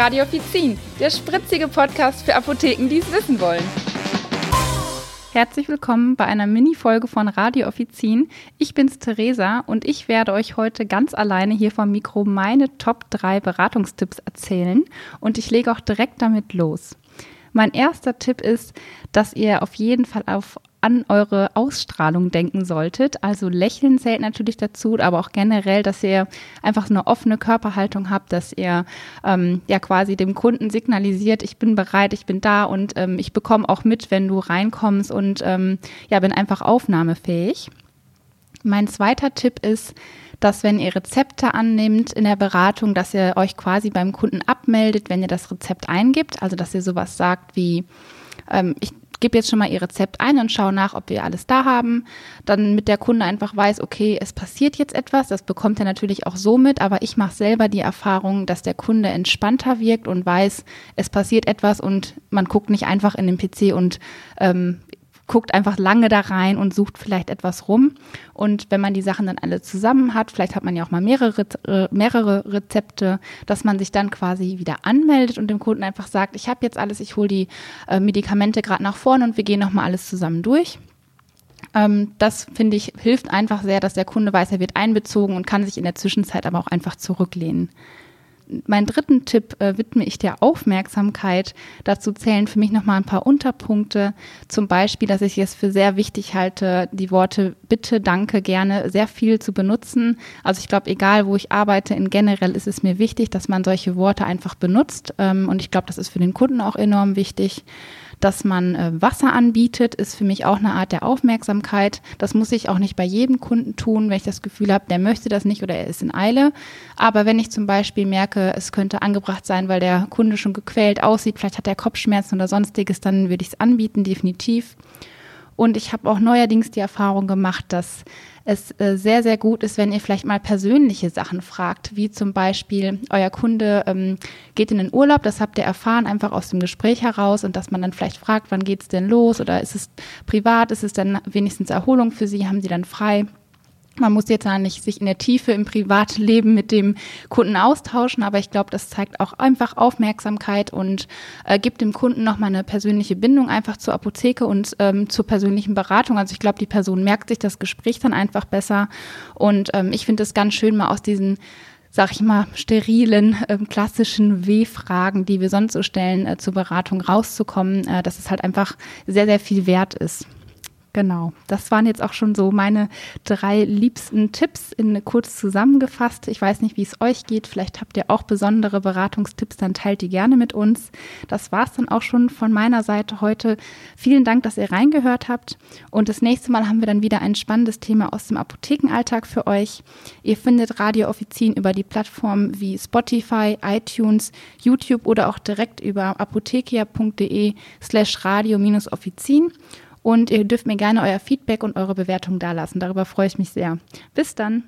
Radio Offizin, der spritzige Podcast für Apotheken, die es wissen wollen. Herzlich willkommen bei einer Mini-Folge von Radio Offizin. Ich bin's Theresa und ich werde euch heute ganz alleine hier vom Mikro meine Top 3 Beratungstipps erzählen und ich lege auch direkt damit los. Mein erster Tipp ist, dass ihr auf jeden Fall auf an eure Ausstrahlung denken solltet. Also Lächeln zählt natürlich dazu, aber auch generell, dass ihr einfach so eine offene Körperhaltung habt, dass ihr ähm, ja quasi dem Kunden signalisiert, ich bin bereit, ich bin da und ähm, ich bekomme auch mit, wenn du reinkommst und ähm, ja, bin einfach aufnahmefähig. Mein zweiter Tipp ist, dass wenn ihr Rezepte annimmt in der Beratung, dass ihr euch quasi beim Kunden abmeldet, wenn ihr das Rezept eingibt. Also dass ihr sowas sagt wie, ähm, ich gebe jetzt schon mal ihr Rezept ein und schaue nach, ob wir alles da haben. Dann mit der Kunde einfach weiß, okay, es passiert jetzt etwas. Das bekommt er natürlich auch so mit, aber ich mache selber die Erfahrung, dass der Kunde entspannter wirkt und weiß, es passiert etwas und man guckt nicht einfach in den PC und ähm, guckt einfach lange da rein und sucht vielleicht etwas rum. Und wenn man die Sachen dann alle zusammen hat, vielleicht hat man ja auch mal mehrere, äh, mehrere Rezepte, dass man sich dann quasi wieder anmeldet und dem Kunden einfach sagt, ich habe jetzt alles, ich hole die äh, Medikamente gerade nach vorne und wir gehen nochmal alles zusammen durch. Ähm, das finde ich hilft einfach sehr, dass der Kunde weiß, er wird einbezogen und kann sich in der Zwischenzeit aber auch einfach zurücklehnen meinen dritten Tipp äh, widme ich der Aufmerksamkeit. Dazu zählen für mich nochmal ein paar Unterpunkte. Zum Beispiel, dass ich es für sehr wichtig halte, die Worte bitte, danke, gerne sehr viel zu benutzen. Also ich glaube, egal wo ich arbeite, in generell ist es mir wichtig, dass man solche Worte einfach benutzt. Ähm, und ich glaube, das ist für den Kunden auch enorm wichtig dass man äh, Wasser anbietet, ist für mich auch eine Art der Aufmerksamkeit. Das muss ich auch nicht bei jedem Kunden tun, wenn ich das Gefühl habe, der möchte das nicht oder er ist in Eile. Aber wenn ich zum Beispiel merke, es könnte angebracht sein, weil der Kunde schon gequält aussieht, vielleicht hat er Kopfschmerzen oder sonstiges, dann würde ich es anbieten, definitiv. Und ich habe auch neuerdings die Erfahrung gemacht, dass es äh, sehr, sehr gut ist, wenn ihr vielleicht mal persönliche Sachen fragt, wie zum Beispiel, euer Kunde ähm, geht in den Urlaub, das habt ihr erfahren, einfach aus dem Gespräch heraus und dass man dann vielleicht fragt, wann geht es denn los oder ist es privat, ist es dann wenigstens Erholung für Sie, haben Sie dann frei? Man muss jetzt ja nicht sich in der Tiefe im Privatleben mit dem Kunden austauschen, aber ich glaube, das zeigt auch einfach Aufmerksamkeit und äh, gibt dem Kunden nochmal eine persönliche Bindung einfach zur Apotheke und ähm, zur persönlichen Beratung. Also ich glaube, die Person merkt sich das Gespräch dann einfach besser und ähm, ich finde es ganz schön, mal aus diesen sag ich mal, sterilen, äh, klassischen W-Fragen, die wir sonst so stellen, äh, zur Beratung rauszukommen, äh, dass es halt einfach sehr, sehr viel wert ist. Genau, das waren jetzt auch schon so meine drei liebsten Tipps in kurz zusammengefasst. Ich weiß nicht, wie es euch geht. Vielleicht habt ihr auch besondere Beratungstipps, dann teilt die gerne mit uns. Das war es dann auch schon von meiner Seite heute. Vielen Dank, dass ihr reingehört habt. Und das nächste Mal haben wir dann wieder ein spannendes Thema aus dem Apothekenalltag für euch. Ihr findet Radio Offizin über die Plattformen wie Spotify, iTunes, YouTube oder auch direkt über apothekia.de slash radio-offizin. Und ihr dürft mir gerne euer Feedback und eure Bewertung dalassen. Darüber freue ich mich sehr. Bis dann.